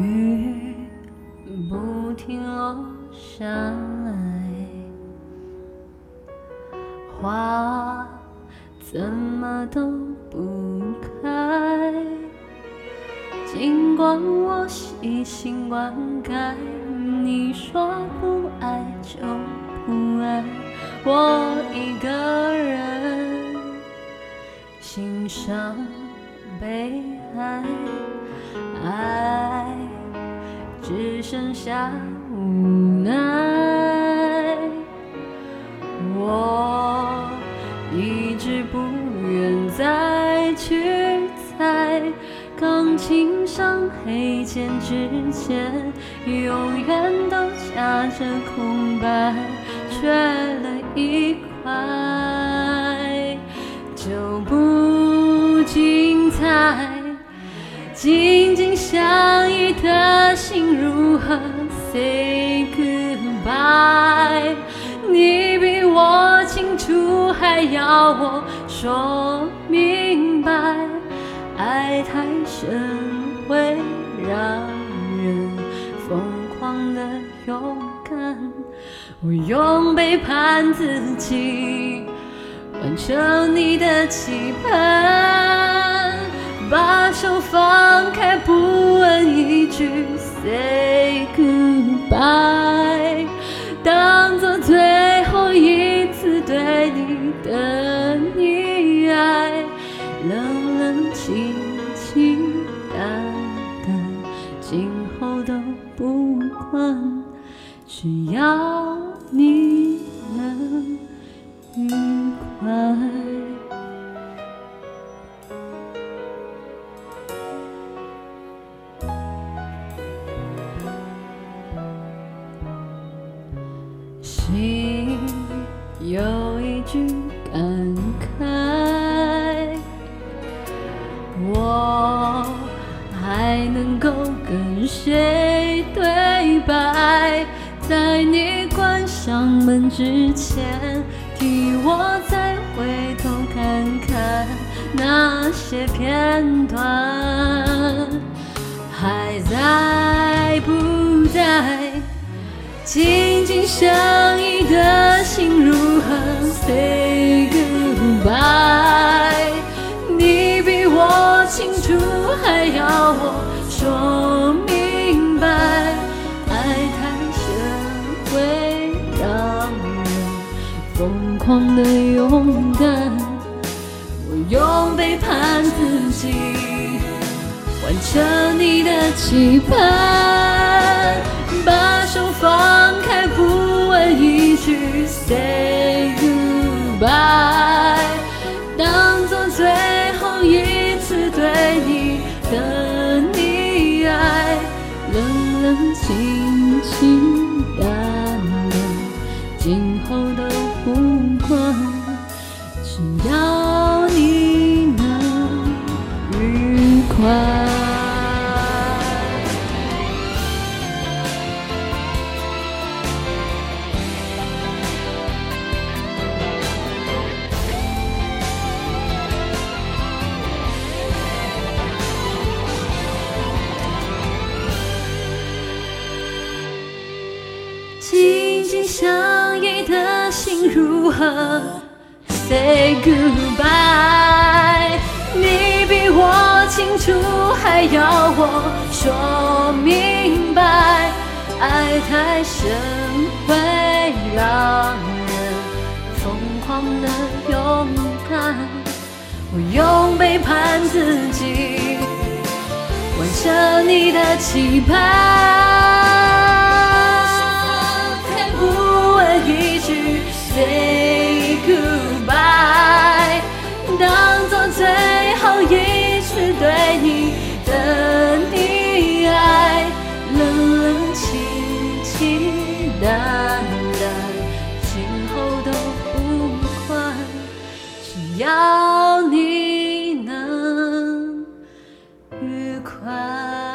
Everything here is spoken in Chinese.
雨不停落下来，花怎么都不开。尽管我细心灌溉，你说不爱就不爱，我一个人欣赏悲哀，爱只剩下无奈。我一直不愿再去猜。钢琴上黑键之间，永远都夹着空白，缺了一块，紧紧相依的心如何 say goodbye？你比我清楚，还要我说明白。爱太深会让人疯狂的勇敢，我用背叛自己完成你的期盼，一句 say goodbye，当做最后一次对你的溺爱。冷冷清清淡淡，今后都不管，只要你能愉快。有一句感慨。我还能够跟谁对白？在你关上门之前，替我再回头看看那些片段，还在不在？紧紧相狂的勇敢，我用背叛自己完成你的期盼，把手放开，不问一句 say goodbye，紧相依的心如何 say goodbye？你比我清楚，还要我说明白。爱太深会让人疯狂的勇敢，我用背叛自己完成你的期盼。淡淡，今后都不管，只要你能愉快。